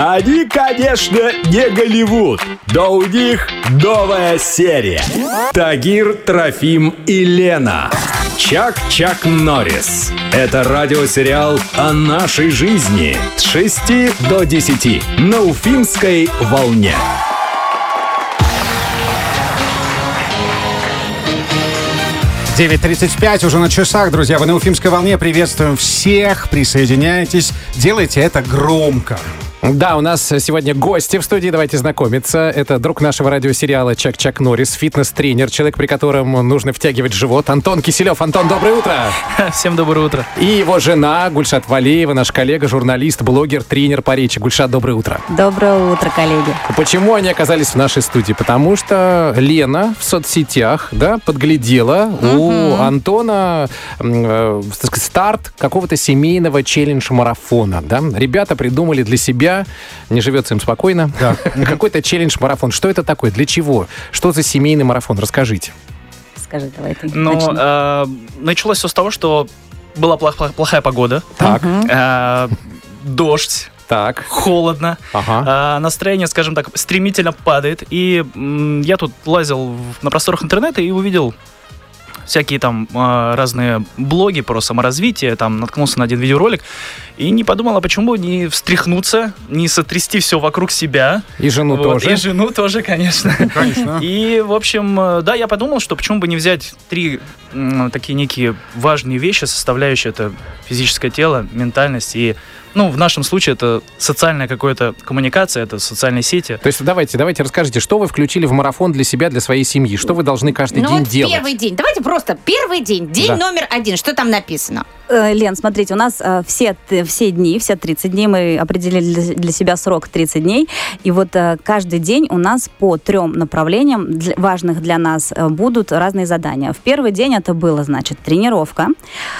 Они, конечно, не Голливуд, но у них новая серия. Тагир, Трофим и Лена. Чак-Чак Норрис. Это радиосериал о нашей жизни с 6 до 10 на Уфимской волне. Девять тридцать пять уже на часах, друзья. Вы на Уфимской волне. Приветствуем всех. Присоединяйтесь. Делайте это громко. Да, у нас сегодня гости в студии, давайте знакомиться. Это друг нашего радиосериала Чак-Чак Норрис, фитнес-тренер, человек, при котором нужно втягивать живот. Антон Киселев. Антон, доброе утро! Всем доброе утро. И его жена Гульшат Валеева, наш коллега, журналист, блогер, тренер по речи. Гульшат, доброе утро. Доброе утро, коллеги. Почему они оказались в нашей студии? Потому что Лена в соцсетях, да, подглядела у Антона э, старт какого-то семейного челлендж-марафона, да. Ребята придумали для себя, не живется им спокойно, какой-то челлендж-марафон. Что это такое? Для чего? Что за семейный марафон? Расскажите. Скажи, давай ты Ну, э, началось все с того, что была плох- плохая погода, Так, э, дождь, так, холодно, ага. э, настроение, скажем так, стремительно падает. И м, я тут лазил в- на просторах интернета и увидел всякие там э, разные блоги про саморазвитие, там наткнулся на один видеоролик и не подумал, а почему бы не встряхнуться, не сотрясти все вокруг себя. И жену Вот, тоже. И жену тоже, конечно. Конечно. И, в общем, э, да, я подумал, что почему бы не взять три такие некие важные вещи, составляющие это физическое тело, ментальность и, ну, в нашем случае это социальная какая-то коммуникация, это социальные сети. То есть давайте, давайте расскажите, что вы включили в марафон для себя, для своей семьи? Что вы должны каждый Ну день вот делать? первый день. Давайте просто первый день. День Да. номер один. Что там написано? Э, Лен, смотрите, у нас э, все, все дни, все 30 дней, мы определили для, себя срок 30 дней, и вот э, каждый день у нас по трем направлениям, важных для нас, будут разные задания. В первый день это было, значит, тренировка.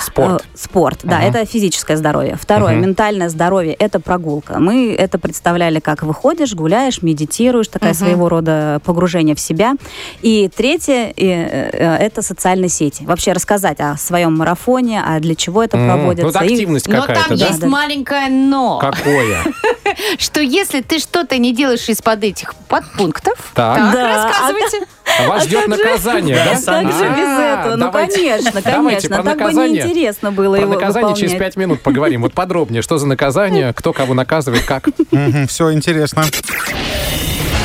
Спорт. Э, спорт, да, Ага. это физическое здоровье. Второе, Мгм. ментальное здоровье, это прогулка. Мы это представляли, как выходишь, гуляешь, медитируешь, такая Мгм. своего рода погружение в себя. И третье, э, э, это социальные сети. Вообще рассказать о своем марафоне, а для чего это М, проводится. И- активность Но какая-то, там да? есть Да. маленькое но. Какое? Что если ты что-то не делаешь из-под этих подпунктов, Так. рассказывайте. Вас ждет наказание, да? Как же без А, этого? Ну, конечно, конечно. Так бы наказание. неинтересно было его наказание через пять минут поговорим. Вот подробнее, что за наказание, кто кого наказывает, как. Все интересно.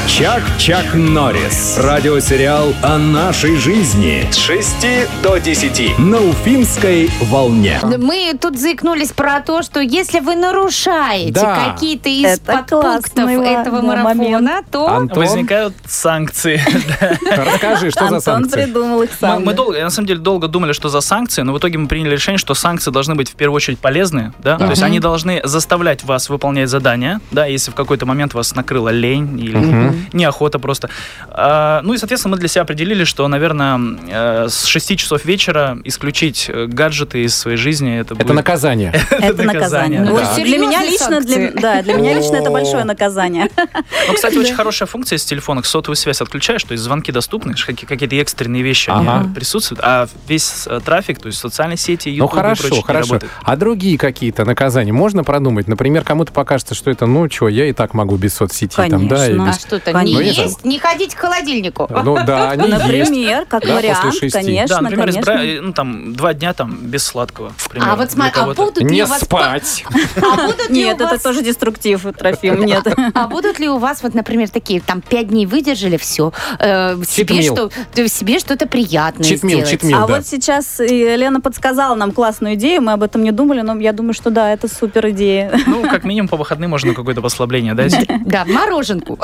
Чак-Чак Норрис. Радиосериал о нашей жизни с 6 до 10 на Уфимской волне. Мы тут заикнулись про то, что если вы нарушаете Да. какие-то из Это подпунктов этого марафона, момент. то... Антон, Возникают санкции. расскажи, что за Антон санкции? придумал их Мы, сам. мы долго, на самом деле, долго думали, что за санкции, но в итоге мы приняли решение, что санкции должны быть в первую очередь полезные, да, то есть они должны заставлять вас выполнять задания, да, если в какой-то момент вас накрыла лень или неохота просто. А, ну и, соответственно, мы для себя определили, что, наверное, э, с 6 часов вечера исключить э, гаджеты из своей жизни, это, Это будет наказание. Это наказание. да. Для меня лично, да, для меня лично это большое наказание. Ну, кстати, очень хорошая функция с телефона. Сотовую связь отключаешь, то есть звонки доступны, какие-то экстренные вещи присутствуют, а весь э, трафик, то есть социальные сети, Ну YouTube и хорошо, хорошо. работает. А другие какие-то наказания можно продумать? Например, кому-то покажется, что это, ну что, я и так могу без соцсети там, да, и Конечно. А без... не Конечно. Это- есть, не ходить к холодильнику. Ну да, они есть. Например, как Да, после вариант, шести. конечно, Да, например, конечно. избра- ну, там, два дня там без сладкого. примеру, А вот смотри, а будут ли Не у вас... спать. А будут ли Нет, у это вас... тоже деструктив, Трофим, нет. А будут ли у вас, вот, например, такие, там, пять дней выдержали, все, себе, Читмил. что, э, себе что-то приятное Читмил, сделать? читмил. А да. вот сейчас Лена подсказала нам классную идею, мы об этом не думали, но я думаю, что да, это супер идея. Ну, как минимум по выходным можно какое-то послабление дать. Да, мороженку.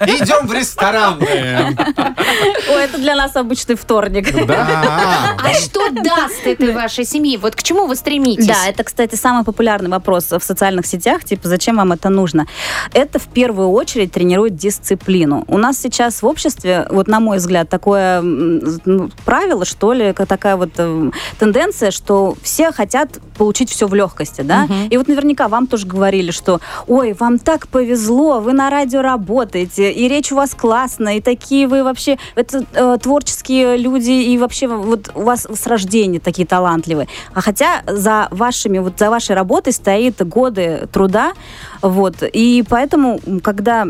Идем в ресторан. Ой, это для нас обычный вторник. Да. А что даст этой вашей семье? Вот к чему вы стремитесь? Да, это, кстати, самый популярный вопрос в социальных сетях, типа, зачем вам это нужно? Это в первую очередь тренирует дисциплину. У нас сейчас в обществе, вот на мой взгляд, такое ну, правило, что ли, как такая вот э, тенденция, что все хотят получить все в легкости, да? И вот наверняка вам тоже говорили, что, ой, вам так повезло, вы на радио работаете, работаете, и речь у вас классная, и такие вы вообще, это э, творческие люди, и вообще вот у вас с рождения такие талантливые. А хотя за вашими, вот за вашей работой стоит годы труда, вот, и поэтому, когда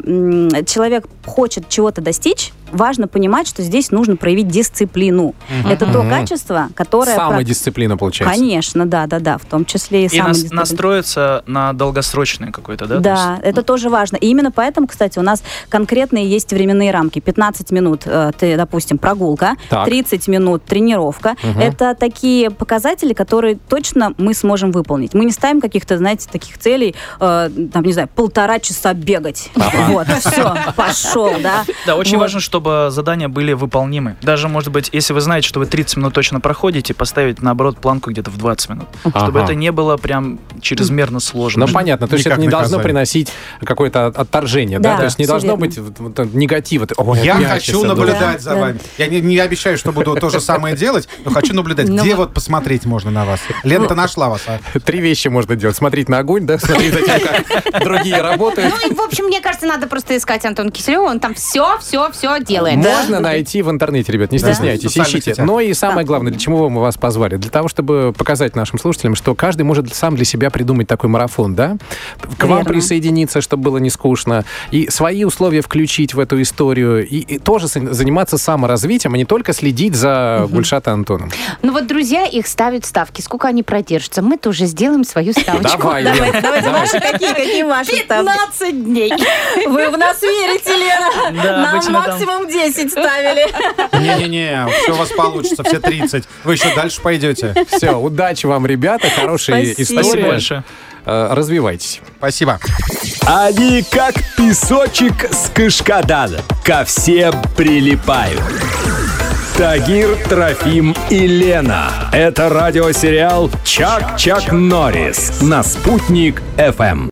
человек хочет чего-то достичь, важно понимать, что здесь нужно проявить дисциплину. Это то качество, которое... Самодисциплина получается. Конечно, да, да, да, в том числе и, И нас- самодисциплина. настроиться на долгосрочное какое-то, да? то Да, есть? это тоже важно. И именно поэтому, кстати, у нас конкретные есть временные рамки. 15 минут, э, ты, допустим, прогулка, Так. 30 минут тренировка. Это такие показатели, которые точно мы сможем выполнить. Мы не ставим каких-то, знаете, таких целей, э, там, не знаю, полтора часа бегать. Вот, все, пошел, да. Да, очень Вот. важно, чтобы задания были выполнимы. Даже, может быть, если вы знаете, что вы 30 минут точно проходите, поставить, наоборот, планку где-то в 20 минут. Чтобы это не было прям чрезмерно сложно. Ну, понятно, то есть Никак это не должно приносить какое-то от- отторжение, да? Да, То есть не должно быть негатива. Ты, «Ой, Я хочу наблюдать Да, за вами. Я не, не обещаю, что буду то же самое делать, но хочу наблюдать. Ну Где вот- посмотреть можно на вас? Лента нашла вас, а? будет». Три вещи можно делать. Смотреть на огонь, да? Смотреть за тем, как другие работают. Ну и, в общем, мне кажется, надо просто искать Антона Киселева. Он там все, все, все делает. Можно найти в интернете, ребят, не стесняйтесь, ищите. Но и самое главное, для чего мы вас позвали? Для того, чтобы показать нашим слушателям, что каждый может сам для себя придумать такой марафон, да? К вам Верно. присоединиться, чтобы было не скучно, и свои условия включить в эту историю, и, и тоже за- заниматься саморазвитием, а не только следить за Гульшат и Антоном. Ну вот друзья их ставят ставки. Сколько они продержатся? Мы тоже сделаем свою ставочку. Давай, Лен, Давайте, давайте, давай. ваши какие, какие ваши ставки? 15 дней. Вы в нас верите, Лена? Да, Нам обычно там- максимум 10 ставили. Не-не-не, все у вас получится, все 30. Вы еще дальше пойдете. Все, удачи вам, ребята, хорошие Спасибо. истории. Спасибо большое. Э, Развивайтесь. Спасибо. Они как песочек с кашкадан, ко всем прилипают. Тагир, Трофим и Лена. Это радиосериал «Чак-Чак Норрис» на «Спутник FM.